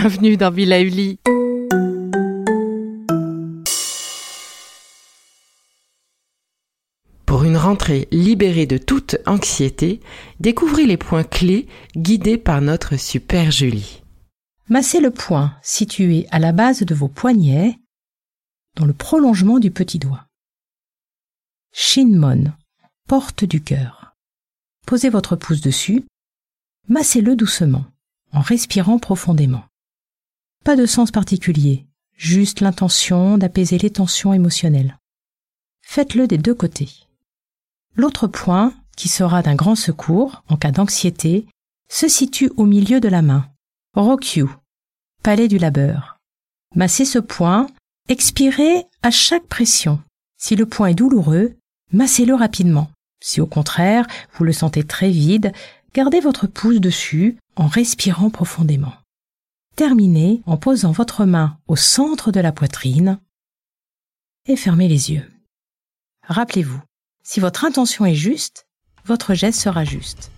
bienvenue dans Villa Uli. Pour une rentrée libérée de toute anxiété, découvrez les points clés guidés par notre super Julie. Massez le point situé à la base de vos poignets, dans le prolongement du petit doigt. Shinmon, porte du cœur. Posez votre pouce dessus, massez-le doucement, en respirant profondément. De sens particulier, juste l'intention d'apaiser les tensions émotionnelles. Faites-le des deux côtés. L'autre point, qui sera d'un grand secours en cas d'anxiété, se situe au milieu de la main. Rokyu, palais du labeur. Massez ce point, expirez à chaque pression. Si le point est douloureux, massez-le rapidement. Si au contraire, vous le sentez très vide, gardez votre pouce dessus en respirant profondément. Terminez en posant votre main au centre de la poitrine et fermez les yeux. Rappelez-vous, si votre intention est juste, votre geste sera juste.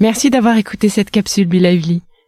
Merci d'avoir écouté cette capsule Bilauli.